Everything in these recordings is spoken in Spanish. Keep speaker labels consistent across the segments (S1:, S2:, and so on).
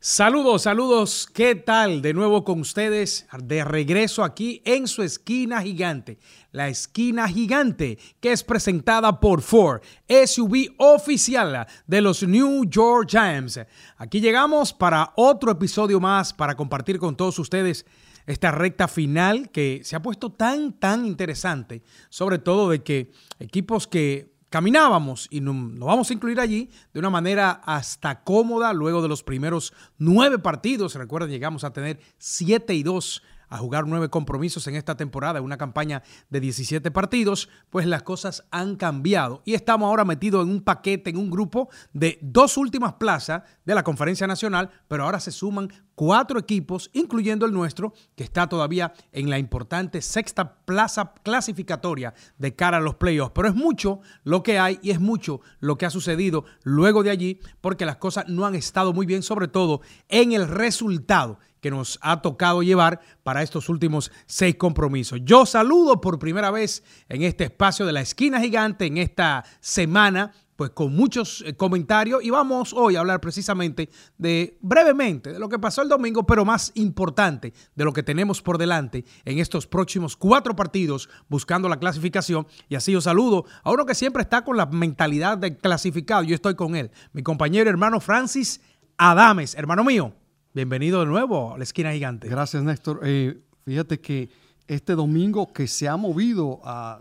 S1: Saludos, saludos, ¿qué tal? De nuevo con ustedes, de regreso aquí en su esquina gigante, la esquina gigante que es presentada por Ford, SUV oficial de los New York Giants. Aquí llegamos para otro episodio más para compartir con todos ustedes esta recta final que se ha puesto tan, tan interesante, sobre todo de que equipos que caminábamos y nos vamos a incluir allí de una manera hasta cómoda luego de los primeros nueve partidos. Recuerden, llegamos a tener siete y dos a jugar nueve compromisos en esta temporada, una campaña de 17 partidos, pues las cosas han cambiado y estamos ahora metidos en un paquete, en un grupo de dos últimas plazas de la Conferencia Nacional, pero ahora se suman cuatro equipos, incluyendo el nuestro, que está todavía en la importante sexta plaza clasificatoria de cara a los playoffs. Pero es mucho lo que hay y es mucho lo que ha sucedido luego de allí, porque las cosas no han estado muy bien, sobre todo en el resultado que nos ha tocado llevar para estos últimos seis compromisos. Yo saludo por primera vez en este espacio de la esquina gigante en esta semana pues con muchos eh, comentarios y vamos hoy a hablar precisamente de brevemente de lo que pasó el domingo, pero más importante de lo que tenemos por delante en estos próximos cuatro partidos buscando la clasificación. Y así yo saludo a uno que siempre está con la mentalidad de clasificado. Yo estoy con él, mi compañero hermano Francis Adames, hermano mío. Bienvenido de nuevo a la esquina gigante.
S2: Gracias, Néstor. Eh, fíjate que este domingo que se ha movido a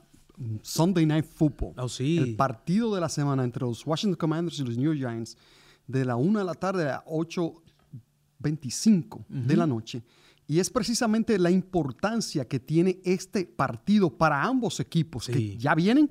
S2: Sunday Night Football,
S1: oh, sí.
S2: el partido de la semana entre los Washington Commanders y los New York Giants, de la 1 de la tarde a 8.25 de la noche. Y es precisamente la importancia que tiene este partido para ambos equipos, que ya vienen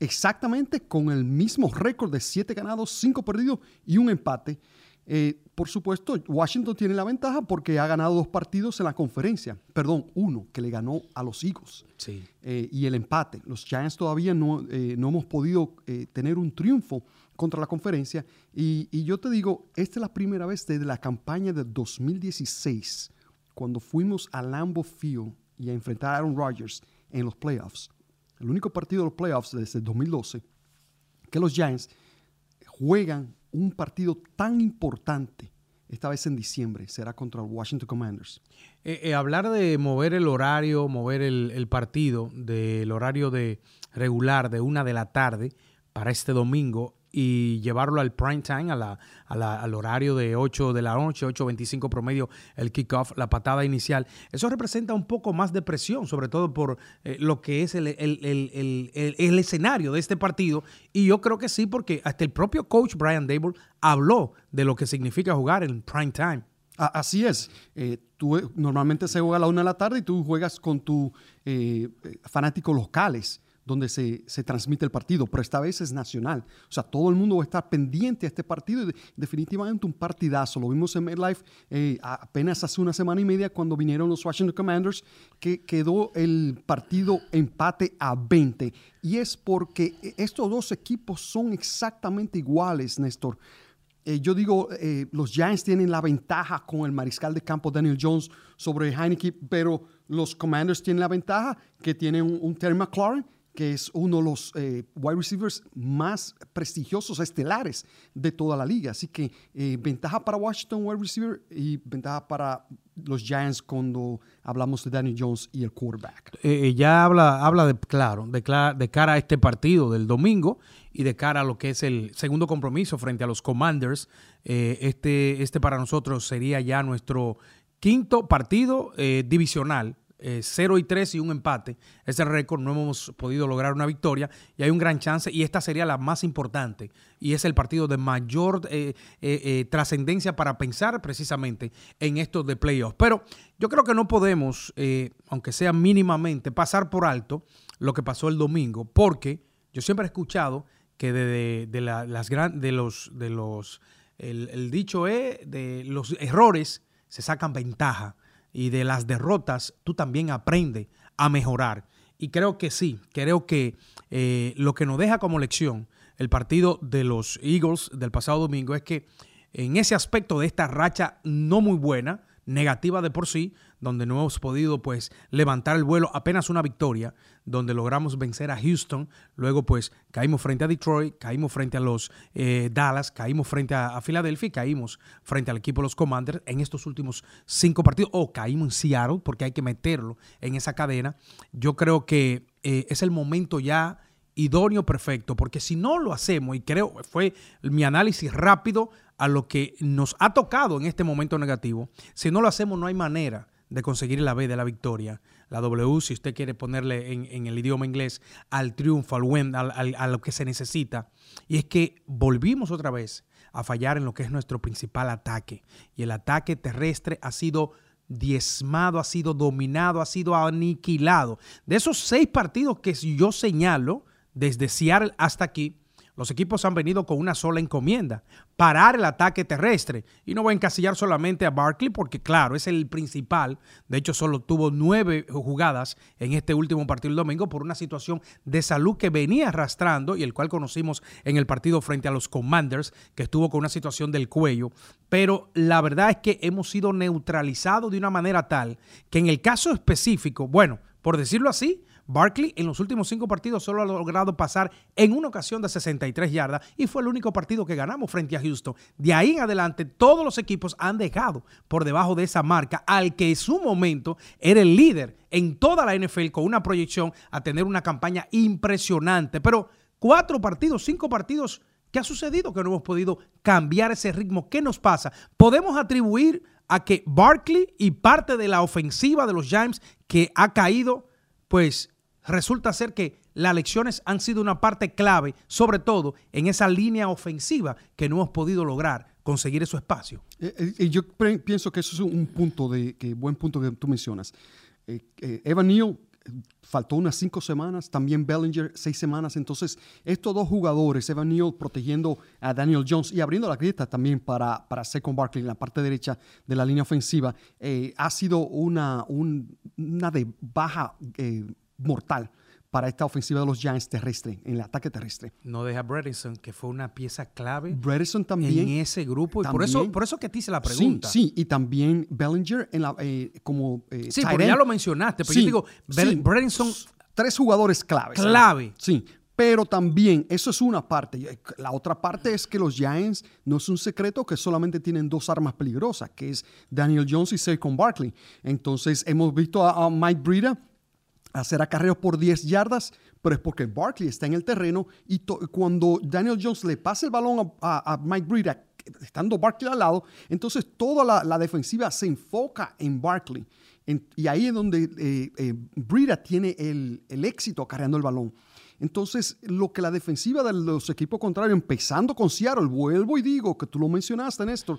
S2: exactamente con el mismo récord de 7 ganados, 5 perdidos y un empate. Eh, por supuesto, Washington tiene la ventaja porque ha ganado dos partidos en la conferencia. Perdón, uno que le ganó a los Eagles.
S1: Sí.
S2: Eh, y el empate. Los Giants todavía no, eh, no hemos podido tener un triunfo contra la conferencia. Y, y, yo te digo, esta es la primera vez desde la campaña de 2016, cuando fuimos a Lambeau Field y a enfrentar a Aaron Rodgers en los playoffs. El único partido de los playoffs desde el 2012 que los Giants juegan un partido tan importante, esta vez en diciembre, será contra los Washington Commanders.
S1: Eh, eh, hablar de mover el horario, mover el, el partido del horario de regular de una de la tarde para este domingo y llevarlo al prime time, a la, al horario de 8 de la noche, 8.25 promedio, el kickoff, la patada inicial. Eso representa un poco más de presión, sobre todo por eh, lo que es el, el, escenario de este partido. Y yo creo que sí, porque hasta el propio coach Brian Dable habló de lo que significa jugar en prime time.
S2: Así es. Eh, tú, eh, normalmente se juega a la una de la tarde y tú juegas con tus fanáticos locales donde se, transmite el partido, pero esta vez es nacional. O sea, todo el mundo va a estar pendiente a este partido y definitivamente un partidazo. Lo vimos en MetLife eh, apenas hace una semana y media cuando vinieron los Washington Commanders, que quedó el partido empate a 20. Y es porque estos dos equipos son exactamente iguales, Néstor. Eh, yo digo, eh, los Giants tienen la ventaja con el mariscal de campo Daniel Jones sobre Heineken, pero los Commanders tienen la ventaja que tienen un, un Terry McLaurin que es uno de los eh, wide receivers más prestigiosos, estelares de toda la liga. Así que eh, ventaja para Washington wide receiver y ventaja para los Giants cuando hablamos de Danny Jones y el quarterback.
S1: Eh, ya habla, habla de, claro, de, de cara a este partido del domingo y de cara a lo que es el segundo compromiso frente a los Commanders. este, este para nosotros sería ya nuestro quinto partido divisional 0 eh, y 3 y un empate. Ese récord no hemos podido lograr una victoria y hay un gran chance y esta sería la más importante y es el partido de mayor eh, eh, trascendencia para pensar precisamente en esto de playoffs. Pero yo creo que no podemos, aunque sea mínimamente, pasar por alto lo que pasó el domingo porque yo siempre he escuchado que de, las gran, de los, de los el, el dicho es de los errores se sacan ventaja y de las derrotas tú también aprendes a mejorar. Y creo que sí, creo que eh, lo que nos deja como lección el partido de los Eagles del pasado domingo es que en ese aspecto de esta racha no muy buena, negativa de por sí, donde no hemos podido pues levantar el vuelo, apenas una victoria, donde logramos vencer a Houston, luego pues caímos frente a Detroit, caímos frente a los eh, Dallas, caímos frente a, Filadelfia y caímos frente al equipo de los Commanders en estos últimos cinco partidos, o caímos en Seattle, porque hay que meterlo en esa cadena. Yo creo que eh, es el momento ya idóneo perfecto, porque si no lo hacemos, y creo, fue mi análisis rápido a lo que nos ha tocado en este momento negativo, si no lo hacemos no hay manera de conseguir la B de la victoria. La W, si usted quiere ponerle en, el idioma inglés, al triunfo, al win, a lo que se necesita. Y es que volvimos otra vez a fallar en lo que es nuestro principal ataque. Y el ataque terrestre ha sido diezmado, ha sido dominado, ha sido aniquilado. De esos seis partidos que yo señalo, desde Seattle hasta aquí, los equipos han venido con una sola encomienda, parar el ataque terrestre. Y no voy a encasillar solamente a Barkley porque, claro, es el principal. De hecho, solo tuvo nueve jugadas en este último partido el domingo por una situación de salud que venía arrastrando y el cual conocimos en el partido frente a los Commanders, que estuvo con una situación del cuello. Pero la verdad es que hemos sido neutralizados de una manera tal que en el caso específico, bueno, por decirlo así, Barkley en los últimos cinco partidos solo ha logrado pasar en una ocasión de 63 yardas y fue el único partido que ganamos frente a Houston. De ahí en adelante, todos los equipos han dejado por debajo de esa marca al que en su momento era el líder en toda la NFL con una proyección a tener una campaña impresionante. Pero cuatro partidos, cinco partidos, ¿qué ha sucedido? Que no hemos podido cambiar ese ritmo. ¿Qué nos pasa? Podemos atribuir a que Barkley y parte de la ofensiva de los Giants que ha caído, pues resulta ser que las lecciones han sido una parte clave, sobre todo en esa línea ofensiva que no hemos podido lograr conseguir ese espacio.
S2: Eh, eh, yo pienso que eso es un punto de buen punto que tú mencionas. Eh, Evan Neal faltó unas cinco semanas, también Bellinger seis semanas. Entonces, estos dos jugadores, Evan Neal protegiendo a Daniel Jones y abriendo la grieta también para, para Second Barkley en la parte derecha de la línea ofensiva, ha sido una, una de baja mortal para esta ofensiva de los Giants terrestre, en el ataque terrestre.
S1: No deja Bredison, que fue una pieza clave
S2: Bredison también,
S1: en ese grupo. Y por, eso, por eso que te hice la pregunta.
S2: Sí, y también Bellinger en la, eh, como
S1: eh, Sí, porque ya lo mencionaste, pero yo digo, Bredison...
S2: Tres jugadores claves.
S1: Clave.
S2: Sí, pero también, eso es una parte. La otra parte es que los Giants no es un secreto que solamente tienen dos armas peligrosas, que es Daniel Jones y Saquon Barkley. Entonces, hemos visto a, a Mike Breida hacer acarreos por 10 yardas, pero es porque Barkley está en el terreno y cuando Daniel Jones le pasa el balón a, Mike Breida, estando Barkley al lado, entonces toda la, defensiva se enfoca en Barkley. y ahí es donde eh, eh, tiene el, éxito acarreando el balón. Entonces, lo que la defensiva de los equipos contrarios, empezando con Seattle, vuelvo y digo que tú lo mencionaste, Néstor,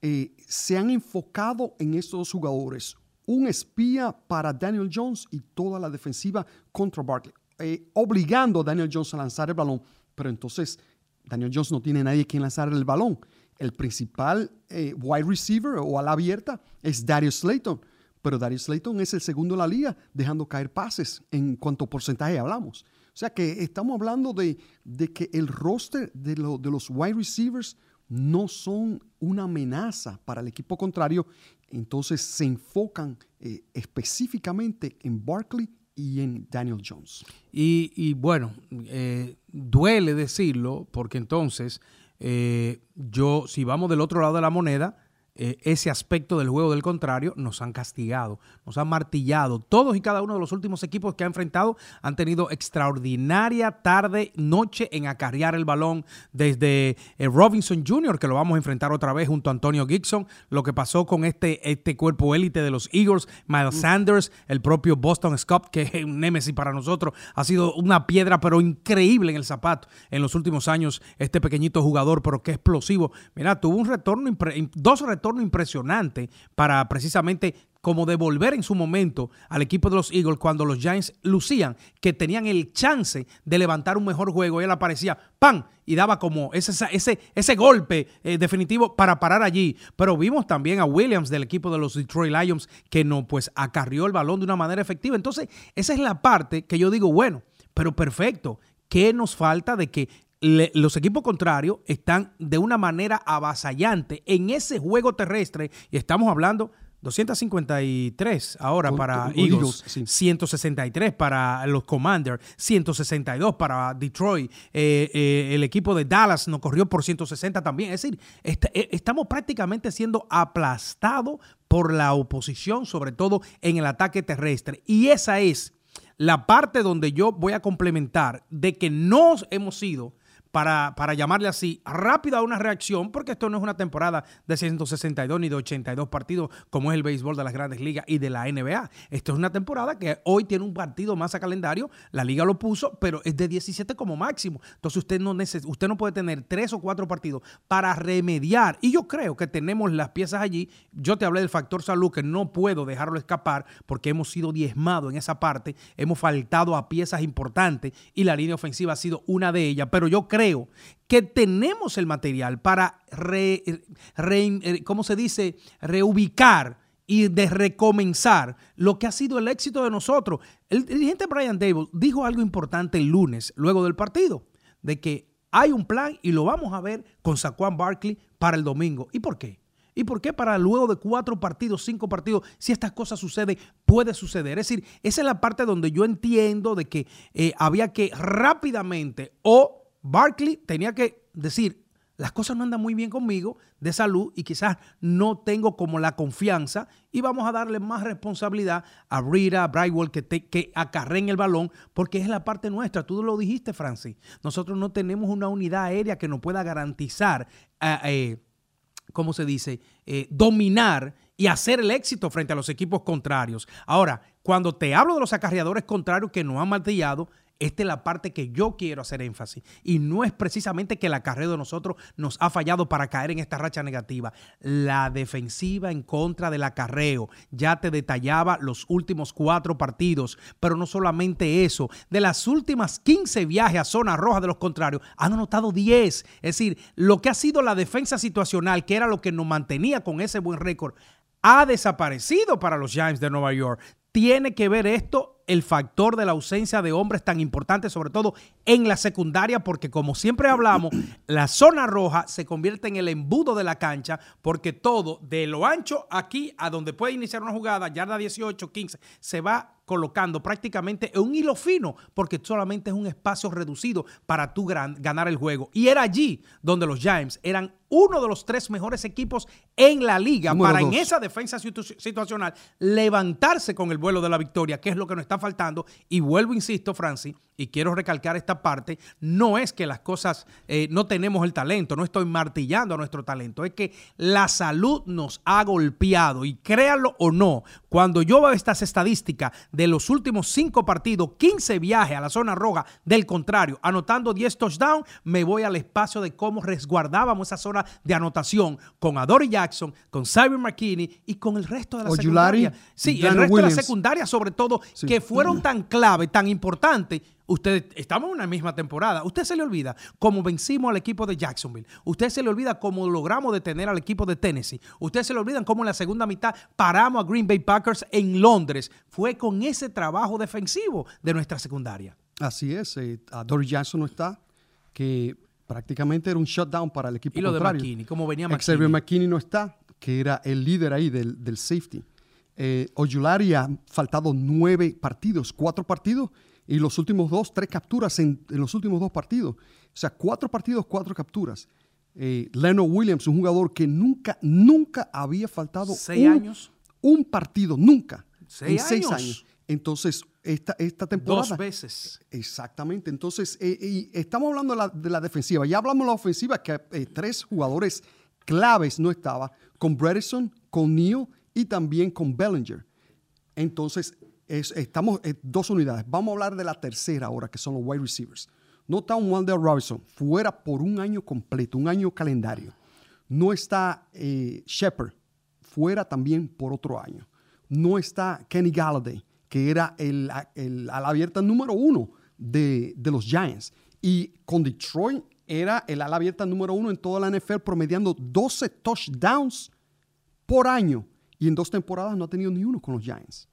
S2: eh, se han enfocado en estos dos jugadores un espía para Daniel Jones y toda la defensiva contra Barkley, eh, obligando a Daniel Jones a lanzar el balón. Pero entonces Daniel Jones no tiene nadie quien lanzar el balón. El principal eh, wide receiver o a la abierta es Darius Slayton. Pero Darius Slayton es el segundo en la liga, dejando caer pases en cuanto porcentaje hablamos. O sea que estamos hablando de, de que el roster de, de los wide receivers no son una amenaza para el equipo contrario entonces se enfocan eh, específicamente en Barkley y en Daniel Jones.
S1: Y, bueno, eh, duele decirlo, porque entonces eh, yo, si vamos del otro lado de la moneda, eh, ese aspecto del juego del contrario, nos han castigado, nos han martillado. Todos y cada uno de los últimos equipos que ha enfrentado han tenido extraordinaria tarde, noche en acarrear el balón. Desde eh, Robinson Jr., que lo vamos a enfrentar otra vez junto a Antonio Gibson, lo que pasó con este, este cuerpo élite de los Eagles, Miles Sanders, el propio Boston Scott, que es un némesis para nosotros, ha sido una piedra, pero increíble en el zapato en los últimos años. Este pequeñito jugador, pero que explosivo. Mira, tuvo un retorno, dos retornos impresionante para precisamente como devolver en su momento al equipo de los Eagles cuando los Giants lucían que tenían el chance de levantar un mejor juego. Y él aparecía, ¡pam! Y daba como ese, ese, ese golpe eh, definitivo para parar allí. Pero vimos también a Williams del equipo de los Detroit Lions que no, pues acarrió el balón de una manera efectiva. Entonces, esa es la parte que yo digo, bueno, pero perfecto. ¿Qué nos falta de que los equipos contrarios están de una manera avasallante en ese juego terrestre y estamos hablando 253 ahora para Eagles, 163 para los Commanders, 162 para Detroit. Eh, eh, el equipo de Dallas nos corrió por 160 también. Es decir, eh, estamos prácticamente siendo aplastados por la oposición, sobre todo en el ataque terrestre. Y esa es la parte donde yo voy a complementar de que no hemos sido para, para llamarle así, rápida una reacción, porque esto no es una temporada de 162 ni de 82 partidos como es el béisbol de las grandes ligas y de la NBA. Esto es una temporada que hoy tiene un partido más a calendario, la liga lo puso, pero es de 17 como máximo. Entonces usted no, usted no puede tener tres o cuatro partidos para remediar. Y yo creo que tenemos las piezas allí. Yo te hablé del factor salud, que no puedo dejarlo escapar porque hemos sido diezmados en esa parte, hemos faltado a piezas importantes y la línea ofensiva ha sido una de ellas. Pero yo creo que tenemos el material para, eh, ¿cómo se dice?, reubicar y de recomenzar lo que ha sido el éxito de nosotros. El dirigente Brian Dable dijo algo importante el lunes, luego del partido, de que hay un plan y lo vamos a ver con Saquon Barkley para el domingo. ¿Y por qué? ¿Y por qué para luego de cuatro partidos, cinco partidos, si estas cosas suceden, puede suceder? Es decir, esa es la parte donde yo entiendo de que eh, había que rápidamente o Barkley tenía que decir, las cosas no andan muy bien conmigo de salud y quizás no tengo como la confianza y vamos a darle más responsabilidad a Rita, a Brightwell que, te, que acarreen el balón porque es la parte nuestra. Tú lo dijiste, Francis. Nosotros no tenemos una unidad aérea que nos pueda garantizar, eh, eh, ¿cómo se dice?, eh, dominar y hacer el éxito frente a los equipos contrarios. Ahora, cuando te hablo de los acarreadores contrarios que nos han martillado, esta es la parte que yo quiero hacer énfasis. Y no es precisamente que la carrera de nosotros nos ha fallado para caer en esta racha negativa. La defensiva en contra del acarreo. Ya te detallaba los últimos cuatro partidos. Pero no solamente eso. De las últimas 15 viajes a zona roja de los contrarios, han anotado 10. Es decir, lo que ha sido la defensa situacional, que era lo que nos mantenía con ese buen récord, ha desaparecido para los Giants de Nueva York. Tiene que ver esto el factor de la ausencia de hombres tan importante, sobre todo en la secundaria, porque como siempre hablamos, la zona roja se convierte en el embudo de la cancha, porque todo de lo ancho aquí a donde puede iniciar una jugada, yarda 18, 15, se va colocando prácticamente en un hilo fino, porque solamente es un espacio reducido para tú ganar el juego. Y era allí donde los Giants eran uno de los tres mejores equipos en la liga para en esa defensa situacional levantarse con el vuelo de la victoria, que es lo que nos está faltando. Y vuelvo, insisto, Francis, y quiero recalcar esta parte, no es que las cosas, eh, no tenemos el talento, no estoy martillando a nuestro talento, es que la salud nos ha golpeado y créanlo o no, cuando yo veo estas estadísticas de los últimos cinco partidos, 15 viajes a la zona roja del contrario, anotando 10 touchdowns, me voy al espacio de cómo resguardábamos esa zona de anotación con Adore Jackson, con Simon McKinney y con el resto de la secundaria. Sí, el resto de la secundaria sobre todo, que fueron tan clave, tan importantes Usted, estamos en una misma temporada. Usted se le olvida cómo vencimos al equipo de Jacksonville. Usted se le olvida cómo logramos detener al equipo de Tennessee. Usted se le olvida cómo en la segunda mitad paramos a Green Bay Packers en Londres. Fue con ese trabajo defensivo de nuestra secundaria.
S2: Así es. Eh, Dory Jackson no está, que prácticamente era un shutdown para el equipo
S1: y lo de McKinney, como venía
S2: McKinney. Xavier McKinney no está, que era el líder ahí del, safety. Eh, Oyulari ha faltado nueve partidos, cuatro partidos y los últimos dos, tres capturas en, los últimos dos partidos. O sea, cuatro partidos, cuatro capturas. Eh, Leno Williams, un jugador que nunca, nunca había faltado
S1: ¿Seis
S2: un,
S1: años?
S2: un partido, nunca.
S1: ¿Seis
S2: en seis años. Entonces, esta, esta temporada.
S1: Dos veces.
S2: Exactamente. Entonces, eh, y estamos hablando de la, de la, defensiva. Ya hablamos de la ofensiva, que eh, tres jugadores claves no estaban, con Bredesen, con Neal y también con Bellinger. Entonces, estamos en dos unidades. Vamos a hablar de la tercera ahora, que son los wide receivers. No está un Wendell Robinson fuera por un año completo, un año calendario. No está eh, Shepard fuera también por otro año. No está Kenny Galladay, que era el, ala abierta número uno de, de, los Giants. Y con Detroit era el ala abierta número uno en toda la NFL, promediando 12 touchdowns por año. Y en dos temporadas no ha tenido ni uno con los Giants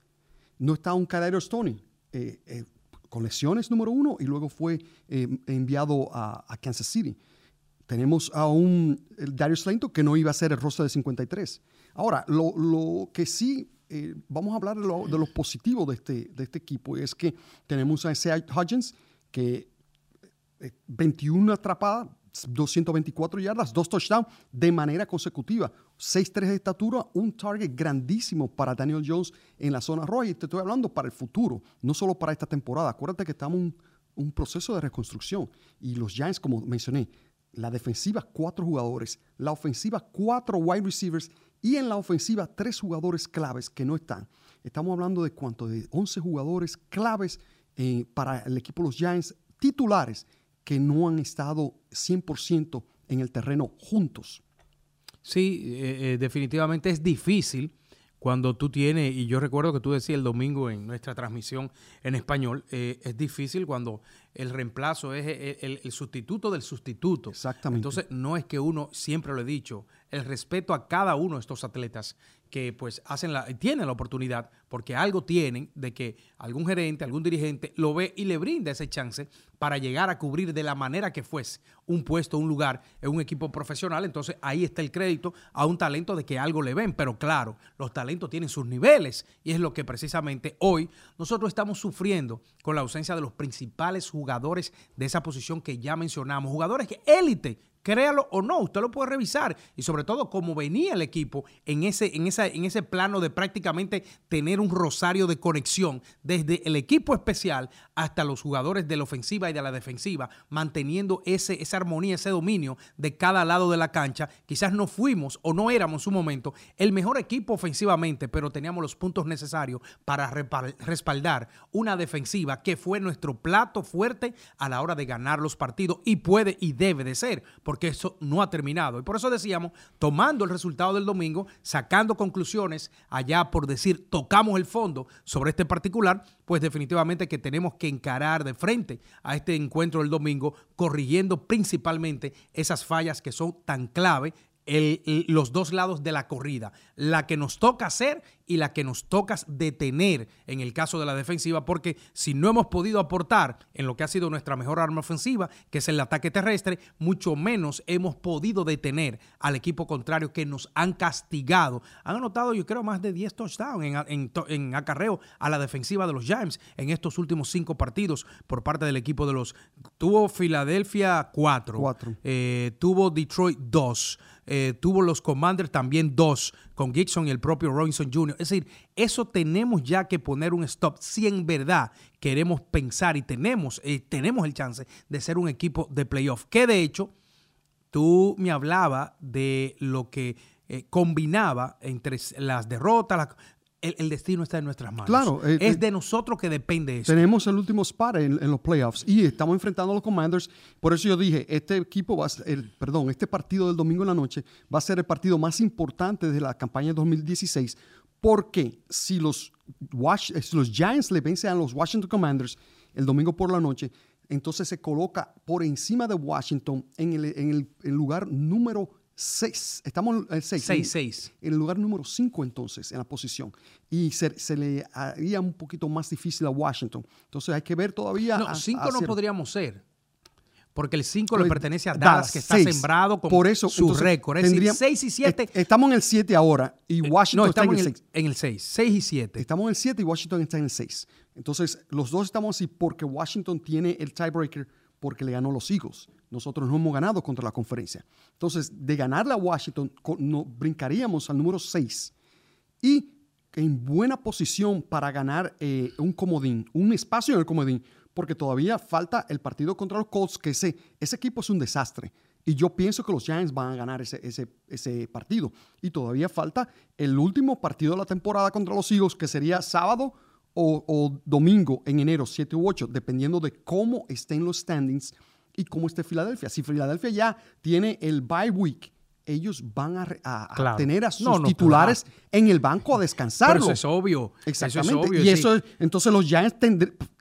S2: no está un Kadarius Stoney eh, eh, con lesiones número uno y luego fue eh, enviado a, Kansas City. Tenemos a un Darius Slayton que no iba a ser el roster de 53. Ahora, lo, que sí, eh, vamos a hablar de lo, de positivo de este, de este equipo, es que tenemos a Isaiah Hudgens, que 21 atrapadas, 224 yardas, dos touchdowns de manera consecutiva. 6'3 de estatura, un target grandísimo para Daniel Jones en la zona roja. Y te estoy hablando para el futuro, no solo para esta temporada. Acuérdate que estamos en un, proceso de reconstrucción. Y los Giants, como mencioné, la defensiva, cuatro jugadores. La ofensiva, cuatro wide receivers. Y en la ofensiva, tres jugadores claves que no están. Estamos hablando de cuánto? De 11 jugadores claves eh, para el equipo de los Giants titulares que no han estado 100% en el terreno juntos.
S1: Sí, eh, eh, definitivamente es difícil cuando tú tienes, y yo recuerdo que tú decías el domingo en nuestra transmisión en español, eh, es difícil cuando el reemplazo es el, el, sustituto del sustituto.
S2: Exactamente.
S1: Entonces, no es que uno, siempre lo he dicho, el respeto a cada uno de estos atletas que pues hacen la, tienen la oportunidad, porque algo tienen de que algún gerente, algún dirigente lo ve y le brinda ese chance para llegar a cubrir de la manera que fuese un puesto, un lugar en un equipo profesional. Entonces ahí está el crédito a un talento de que algo le ven. Pero claro, los talentos tienen sus niveles y es lo que precisamente hoy nosotros estamos sufriendo con la ausencia de los principales jugadores de esa posición que ya mencionamos. Jugadores que élite Créalo o no, usted lo puede revisar. Y sobre todo, cómo venía el equipo en ese, en, esa, en ese plano de prácticamente tener un rosario de conexión desde el equipo especial hasta los jugadores de la ofensiva y de la defensiva, manteniendo ese, esa armonía, ese dominio de cada lado de la cancha. Quizás no fuimos o no éramos en su momento el mejor equipo ofensivamente, pero teníamos los puntos necesarios para respaldar una defensiva que fue nuestro plato fuerte a la hora de ganar los partidos y puede y debe de ser porque eso no ha terminado. Y por eso decíamos, tomando el resultado del domingo, sacando conclusiones allá por decir, tocamos el fondo sobre este particular, pues definitivamente que tenemos que encarar de frente a este encuentro del domingo, corrigiendo principalmente esas fallas que son tan clave los dos lados de la corrida, la que nos toca hacer y la que nos toca detener en el caso de la defensiva, porque si no hemos podido aportar en lo que ha sido nuestra mejor arma ofensiva, que es el ataque terrestre, mucho menos hemos podido detener al equipo contrario que nos han castigado. Han anotado, yo creo, más de 10 touchdowns en, en, acarreo a la defensiva de los Giants en estos últimos cinco partidos por parte del equipo de los... Tuvo Filadelfia 4, eh, tuvo Detroit 2. Eh, tuvo los Commanders también dos, con Gibson y el propio Robinson Jr. Es decir, eso tenemos ya que poner un stop si en verdad queremos pensar y tenemos, eh, tenemos el chance de ser un equipo de playoff. Que de hecho, tú me hablabas de lo que eh, combinaba entre las derrotas, el, destino está en nuestras manos.
S2: Claro.
S1: Eh, es de nosotros que depende eso.
S2: Tenemos el último spot en, los playoffs y estamos enfrentando a los Commanders. Por eso yo dije, este equipo va a ser, perdón, este partido del domingo en la noche va a ser el partido más importante de la campaña 2016 porque si los, eh, si los Giants le vencen a los Washington Commanders el domingo por la noche, entonces se coloca por encima de Washington en el, en el lugar número 6. Estamos en el 6. En el lugar número 5 entonces en la posición. Y se, le haría un poquito más difícil a Washington. Entonces hay que ver todavía.
S1: No, 5 no podríamos ser. Porque el 5 le pertenece a Dallas, que está sembrado con Por eso, su récord. Es decir, 6 y 7.
S2: Estamos en el 7 ahora y eh, Washington está en el 6.
S1: En el 6. 6 y 7.
S2: Estamos en el 7 y Washington está en el 6. Entonces, los dos estamos así porque Washington tiene el tiebreaker porque le ganó los Eagles. Nosotros no hemos ganado contra la conferencia. Entonces, de ganarle a Washington, no, brincaríamos al número 6 y en buena posición para ganar eh, un comodín, un espacio en el comodín, porque todavía falta el partido contra los Colts, que ese, ese equipo es un desastre. Y yo pienso que los Giants van a ganar ese, ese, ese, partido. Y todavía falta el último partido de la temporada contra los Eagles, que sería sábado o, o domingo en enero, 7 u 8, dependiendo de cómo estén los standings y cómo esté Filadelfia. Si Filadelfia ya tiene el bye week, ellos van a, tener a sus titulares en el banco a descansar.
S1: eso es obvio.
S2: Exactamente. y eso, entonces los Giants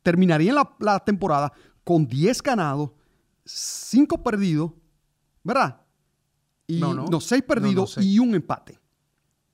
S2: terminarían la, temporada con 10 ganados, 5 perdidos, ¿verdad? Y no, 6 perdidos y un empate.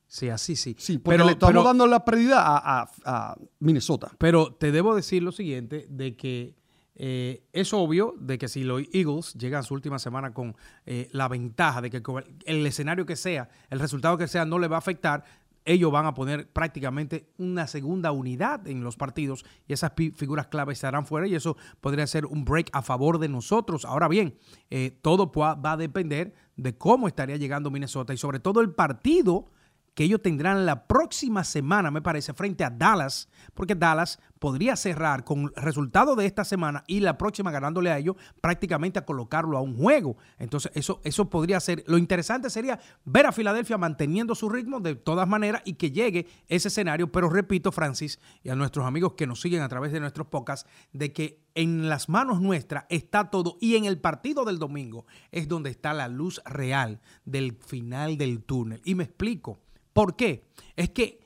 S1: Sí, así sí.
S2: Sí, porque le estamos dando la pérdida a, a, Minnesota.
S1: Pero te debo decir lo siguiente, de que eh, es obvio de que si los Eagles llegan a su última semana con eh, la ventaja de que el escenario que sea, el resultado que sea, no le va a afectar, ellos van a poner prácticamente una segunda unidad en los partidos y esas figuras claves estarán fuera y eso podría ser un break a favor de nosotros. Ahora bien, eh, todo va a depender de cómo estaría llegando Minnesota y sobre todo el partido que ellos tendrán la próxima semana, me parece, frente a Dallas, porque Dallas podría cerrar con el resultado de esta semana y la próxima ganándole a ellos prácticamente a colocarlo a un juego. Entonces, eso, eso podría ser. Lo interesante sería ver a Filadelfia manteniendo su ritmo de todas maneras y que llegue ese escenario. Pero repito, Francis, y a nuestros amigos que nos siguen a través de nuestros podcasts, de que en las manos nuestras está todo y en el partido del domingo es donde está la luz real del final del túnel. Y me explico. ¿Por qué? Es que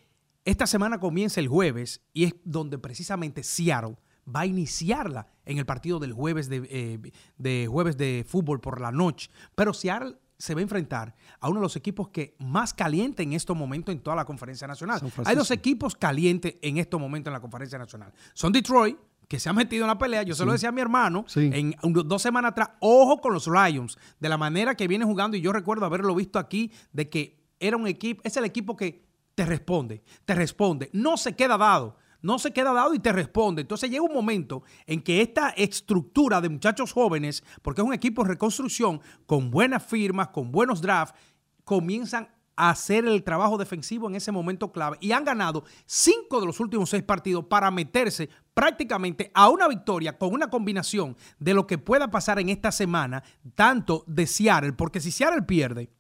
S1: esta semana comienza el jueves y es donde precisamente Seattle va a iniciarla en el partido del jueves de, eh, jueves de fútbol por la noche. Pero Seattle se va a enfrentar a uno de los equipos que más caliente en estos momentos en toda la conferencia nacional. Hay dos equipos calientes en estos momentos en la conferencia nacional. Son Detroit, que se ha metido en la pelea. Yo se lo decía a mi hermano en dos semanas atrás. Ojo con los Lions, de la manera que viene jugando. Y yo recuerdo haberlo visto aquí, de que era un equipo, es el equipo que te responde, te responde, no se queda dado, no se queda dado y te responde. Entonces llega un momento en que esta estructura de muchachos jóvenes, porque es un equipo en reconstrucción, con buenas firmas, con buenos drafts, comienzan a hacer el trabajo defensivo en ese momento clave y han ganado cinco de los últimos seis partidos para meterse prácticamente a una victoria con una combinación de lo que pueda pasar en esta semana, tanto de Seattle, porque si Seattle pierde,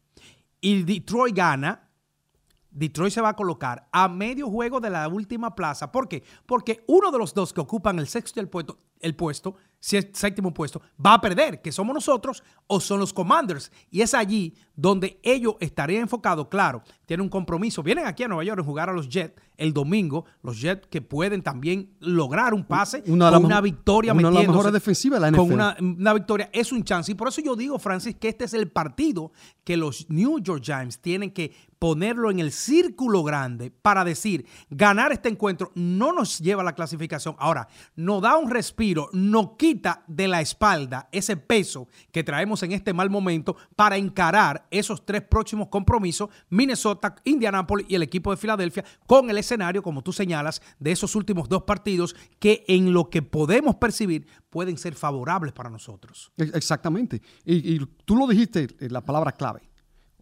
S1: y Detroit gana, Detroit se va a colocar a medio juego de la última plaza. ¿Por qué? Porque uno de los dos que ocupan el sexto y el puesto, el puesto séptimo puesto, va a perder, que somos nosotros o son los Commanders. Y es allí donde ellos estarían enfocados, claro, tienen un compromiso. Vienen aquí a Nueva York a jugar a los Jets el domingo, los Jets que pueden también lograr un pase una con una victoria.
S2: Una de las mejores defensivas de la NFL.
S1: Con una, una, victoria es un chance. Y por eso yo digo, Francis, que este es el partido que los New York Giants tienen que ponerlo en el círculo grande para decir, ganar este encuentro no nos lleva a la clasificación. Ahora, nos da un respiro, no quita de la espalda ese peso que traemos en este mal momento para encarar esos tres próximos compromisos, Minnesota, Indianapolis y el equipo de Filadelfia, con el escenario, como tú señalas, de esos últimos dos partidos que en lo que podemos percibir pueden ser favorables para nosotros.
S2: Exactamente. Y, tú lo dijiste, eh, la palabra clave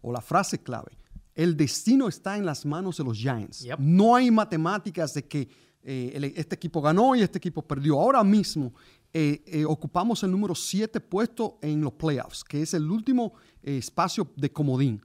S2: o la frase clave. El destino está en las manos de los Giants. No hay matemáticas de que eh, este equipo ganó y este equipo perdió. Ahora mismo eh, eh, ocupamos el número 7 puesto en los playoffs, que es el último eh, espacio de comodín.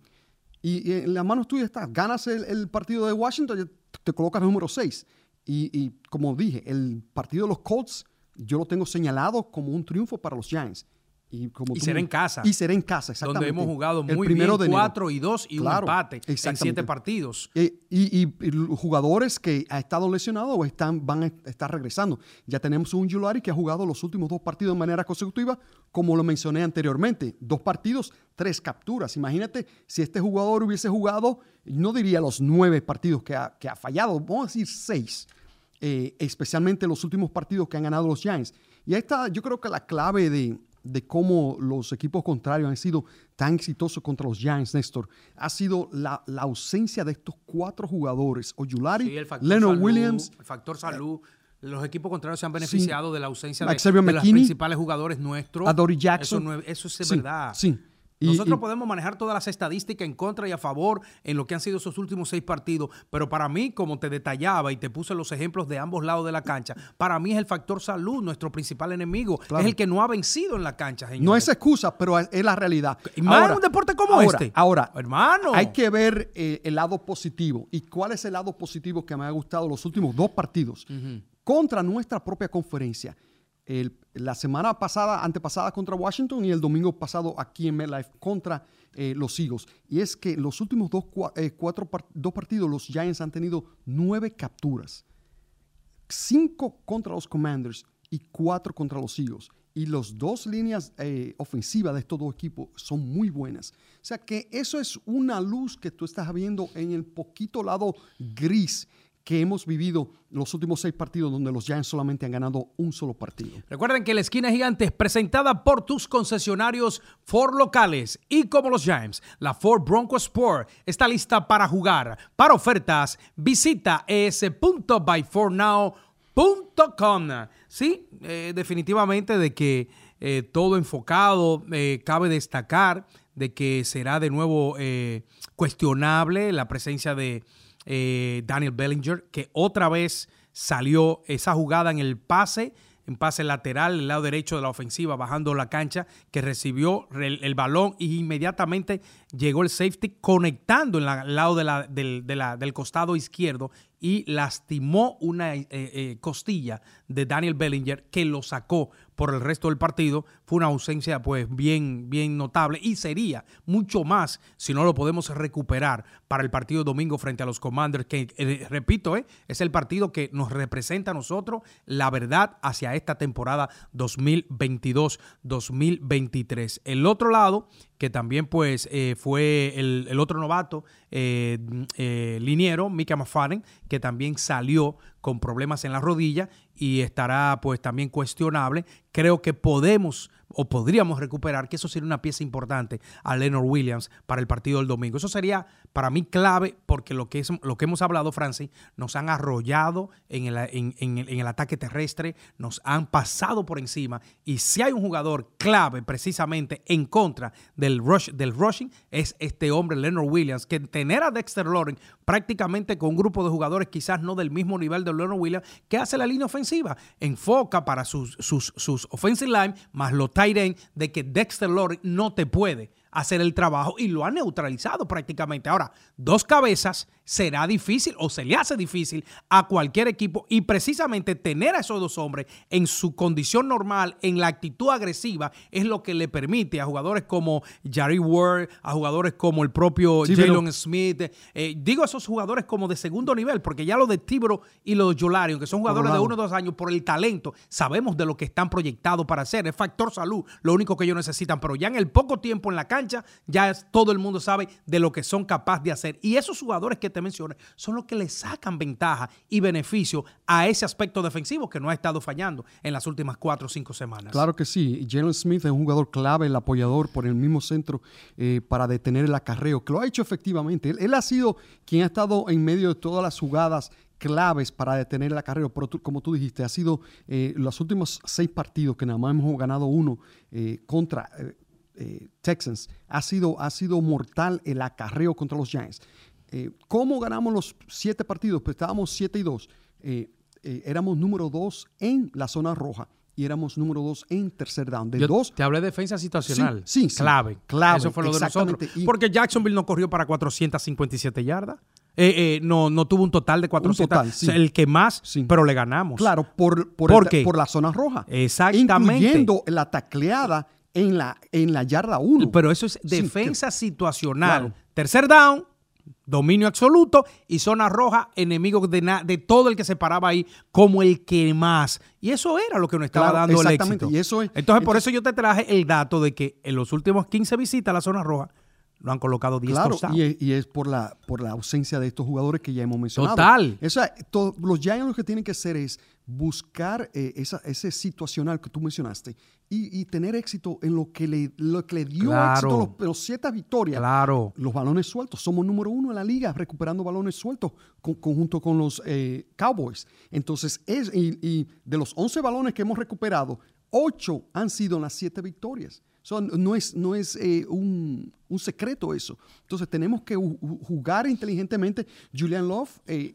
S2: Y, en las manos tuyas está, ganas el, partido de Washington, te colocas el número 6. Y, y, como dije, el partido de los Colts yo lo tengo señalado como un triunfo para los Giants.
S1: Y, como será en casa.
S2: Y será en casa, exactamente.
S1: Donde hemos jugado muy bien, 4 y 2 y un empate en 7 partidos.
S2: Eh, y, y, jugadores que han estado lesionados o están, van a estar regresando. Ya tenemos un Julari que ha jugado los últimos dos partidos de manera consecutiva, como lo mencioné anteriormente. Dos partidos, tres capturas. Imagínate si este jugador hubiese jugado, no diría los nueve partidos que ha, que ha fallado, vamos a decir seis. Eh, especialmente los últimos partidos que han ganado los Giants. Y ahí está, yo creo que la clave de, de cómo los equipos contrarios han sido tan exitosos contra los Giants, Néstor, ha sido la, ausencia de estos cuatro jugadores, Oyulari, Leonard Williams.
S1: El factor salud. Los equipos contrarios se han beneficiado de la ausencia de, los principales jugadores nuestros.
S2: Adori Jackson.
S1: Eso, es verdad. Sí. Nosotros podemos manejar todas las estadísticas en contra y a favor en lo que han sido esos últimos seis partidos, pero para mí, como te detallaba y te puse los ejemplos de ambos lados de la cancha, para mí es el factor salud nuestro principal enemigo. Es el que no ha vencido en la cancha, señor.
S2: No es excusa, pero es, la realidad.
S1: Y más en un deporte como este.
S2: Ahora, hermano. Hay que ver eh, el lado positivo. ¿Y cuál es el lado positivo que me ha gustado los últimos dos partidos? Contra nuestra propia conferencia la semana pasada, antepasada contra Washington y el domingo pasado aquí en MetLife contra eh, los Eagles. Y es que los últimos dos, eh, cuatro, dos partidos los Giants han tenido nueve capturas. Cinco contra los Commanders y cuatro contra los Eagles. Y las dos líneas eh, ofensivas de estos dos equipos son muy buenas. O sea que eso es una luz que tú estás viendo en el poquito lado gris que hemos vivido los últimos seis partidos donde los Giants solamente han ganado un solo partido.
S1: Recuerden que la esquina gigante es presentada por tus concesionarios Ford locales y como los Giants, la Ford Bronco Sport está lista para jugar. Para ofertas, visita es.byfornow.com. Sí, eh, definitivamente de que eh, todo enfocado, eh, cabe destacar de que será de nuevo cuestionable la presencia de eh, Daniel Bellinger, que otra vez salió esa jugada en el pase, en pase lateral, el lado derecho de la ofensiva, bajando la cancha, que recibió el, balón y inmediatamente llegó el safety conectando en el lado del costado izquierdo y lastimó una eh, eh, costilla de Daniel Bellinger que lo sacó por el resto del partido. Fue una ausencia pues bien, bien notable y sería mucho más si no lo podemos recuperar para el partido domingo frente a los Commanders, que eh, repito, es el partido que nos representa a nosotros la verdad hacia esta temporada 2022-2023. El otro lado, que también pues fue el, otro novato liniero, Mika McFarren, que también salió con problemas en la rodilla y estará pues también cuestionable. Creo que podemos o podríamos recuperar, que eso sería una pieza importante a Leonard Williams para el partido del domingo. Eso sería para mí clave porque lo que, es, lo que hemos hablado, Francis, nos han arrollado en el, en, el ataque terrestre, nos han pasado por encima y si hay un jugador clave precisamente en contra del, rush, del rushing, es este hombre, Leonard Williams, que tener a Dexter Loren prácticamente con un grupo de jugadores quizás no del mismo nivel de Leonard Williams, que hace la línea ofensiva, enfoca para sus, sus, sus offensive line, más lo tight de que Dexter Lawrence no te puede hacer el trabajo y lo ha neutralizado prácticamente. Ahora, dos cabezas será difícil o se le hace difícil a cualquier equipo y precisamente tener a esos dos hombres en su condición normal, en la actitud agresiva, es lo que le permite a jugadores como Jerry Ward, a jugadores como el propio Jalen Smith, eh, digo esos jugadores como de segundo nivel, porque ya los de Tibro y los de Jolarion, que son jugadores de uno o dos años por el talento, sabemos de lo que están proyectados para hacer, es factor salud, lo único que ellos necesitan, pero ya en el poco tiempo en la cancha, ya todo el mundo sabe de lo que son capaces de hacer. Y esos jugadores que te son los que le sacan ventaja y beneficio a ese aspecto defensivo que no ha estado fallando en las últimas cuatro o cinco semanas.
S2: Claro que sí. Jalen Smith es un jugador clave, el apoyador por el mismo centro eh, para detener el acarreo, que lo ha hecho efectivamente. Él, ha sido quien ha estado en medio de todas las jugadas claves para detener el acarreo, pero como tú dijiste, ha sido eh, los últimos seis partidos que nada más hemos ganado uno eh, contra Texans, ha sido, ha sido mortal el acarreo contra los Giants. Eh, ¿Cómo ganamos los siete partidos? Pues estábamos 7 y 2. Eh, eh, éramos número 2 en la zona roja y éramos número 2 en tercer down. De dos,
S1: te hablé de defensa situacional.
S2: Sí,
S1: clave.
S2: Clave.
S1: Eso fue lo de nosotros. Porque Jacksonville no corrió para 457 yardas. no, no tuvo un total de 400. El que más, pero le ganamos.
S2: Claro, por, por, por la zona roja.
S1: Exactamente.
S2: Incluyendo la tacleada en la, en la yarda 1.
S1: Pero eso es defensa situacional. Tercer down, Dominio absoluto y zona roja, enemigo de, de todo el que se paraba ahí como el que más. Y eso era lo que nos estaba dando el éxito.
S2: Y eso
S1: entonces, por eso yo te traje el dato de que en los últimos 15 visitas a la zona roja, lo han colocado 10
S2: claro, y es, y es, por, la, por la ausencia de estos jugadores que ya hemos mencionado.
S1: Total.
S2: los Giants lo que tienen que hacer es buscar eh, esa, ese situacional que tú mencionaste y, tener éxito en lo que le, lo que le dio éxito los, los, siete victorias.
S1: Claro.
S2: Los balones sueltos. Somos número uno en la liga recuperando balones sueltos conjunto con los eh, Cowboys. Entonces, es, y, y de los 11 balones que hemos recuperado, 8 han sido en las siete victorias no es, no es eh, un, secreto eso. Entonces tenemos que jugar inteligentemente. Julian Love eh,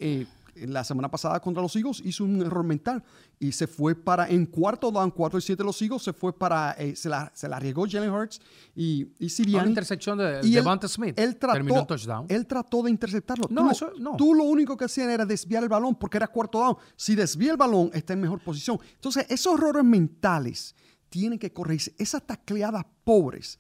S2: eh, la semana pasada contra los Eagles hizo un error mental y se fue para, en cuarto down, 4 y 7 los Eagles, se fue para, se, la, se la arriesgó Jalen Hurts y, y Sirianni.
S1: Una intersección de Devonta Smith.
S2: Él trató,
S1: touchdown.
S2: él trató de interceptarlo.
S1: No,
S2: tú,
S1: eso, no.
S2: Tú lo único que hacías era desviar el balón porque era cuarto down. Si desvía el balón, está en mejor posición. Entonces, esos errores mentales tienen que corregirse. Esas tacleadas pobres,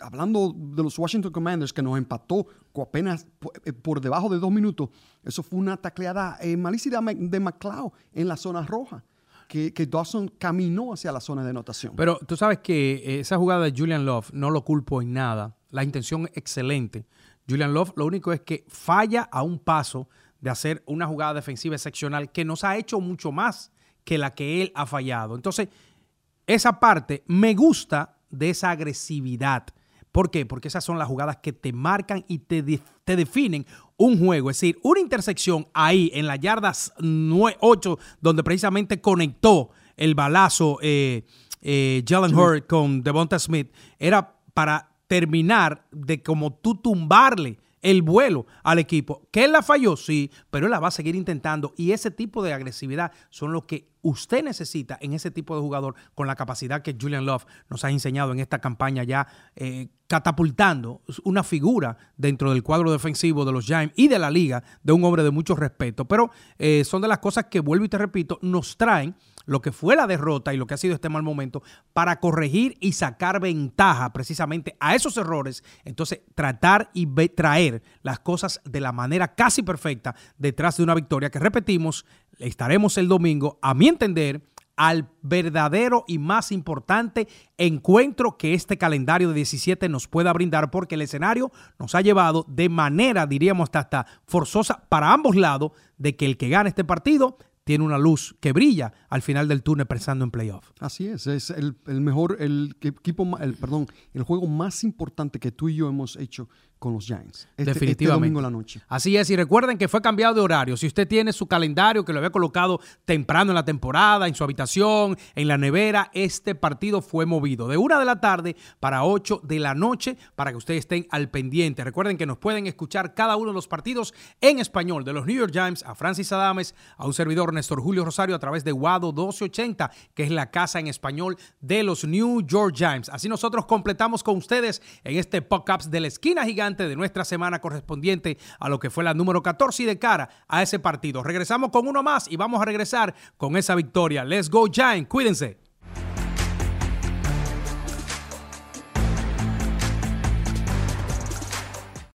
S2: hablando de los Washington Commanders que nos empató apenas eh, por, debajo de dos minutos, eso fue una tacleada eh, malísima de McLeod en la zona roja. Que, Dawson caminó hacia la zona de anotación.
S1: Pero tú sabes que esa jugada de Julian Love no lo culpo en nada. La intención es excelente. Julian Love lo único es que falla a un paso de hacer una jugada defensiva excepcional que nos ha hecho mucho más que la que él ha fallado. Entonces, esa parte me gusta de esa agresividad. ¿Por qué? Porque esas son las jugadas que te marcan y te, te definen un juego. Es decir, una intersección ahí en las yardas 8, donde precisamente conectó el balazo eh, eh, Jalen Hurd con Devonta Smith, era para terminar de como tú tumbarle el vuelo al equipo. Que él la falló, sí, pero él la va a seguir intentando. Y ese tipo de agresividad son lo que usted necesita en ese tipo de jugador con la capacidad que Julian Love nos ha enseñado en esta campaña ya eh, catapultando una figura dentro del cuadro defensivo de los Giants y de la liga de un hombre de mucho respeto. Pero eh, son de las cosas que vuelvo y te repito, nos traen lo que fue la derrota y lo que ha sido este mal momento para corregir y sacar ventaja precisamente a esos errores. Entonces, tratar y traer las cosas de la manera casi perfecta detrás de una victoria que repetimos, estaremos el domingo, a mi entender, al verdadero y más importante encuentro que este calendario de 17 nos pueda brindar, porque el escenario nos ha llevado de manera, diríamos, hasta forzosa para ambos lados, de que el que gane este partido tiene una luz que brilla al final del túnel pensando en playoff.
S2: Así es, es el, mejor, el equipo, el, perdón, el juego más importante que tú y yo hemos hecho con los Giants.
S1: Este, este Definitivamente. la noche. Así es, y recuerden que fue cambiado de horario. Si usted tiene su calendario que lo había colocado temprano en la temporada, en su habitación, en la nevera, este partido fue movido de una de la tarde para 8 de la noche para que ustedes estén al pendiente. Recuerden que nos pueden escuchar cada uno de los partidos en español de los New York Giants, a Francis Adames, a un servidor Néstor Julio Rosario a través de Guado 1280, que es la casa en español de los New York Giants. Así nosotros completamos con ustedes en este podcast de la esquina gigante de nuestra semana correspondiente a lo que fue la número 14 y de cara a ese partido. Regresamos con uno más y vamos a regresar con esa victoria. Let's go, Giants. Cuídense.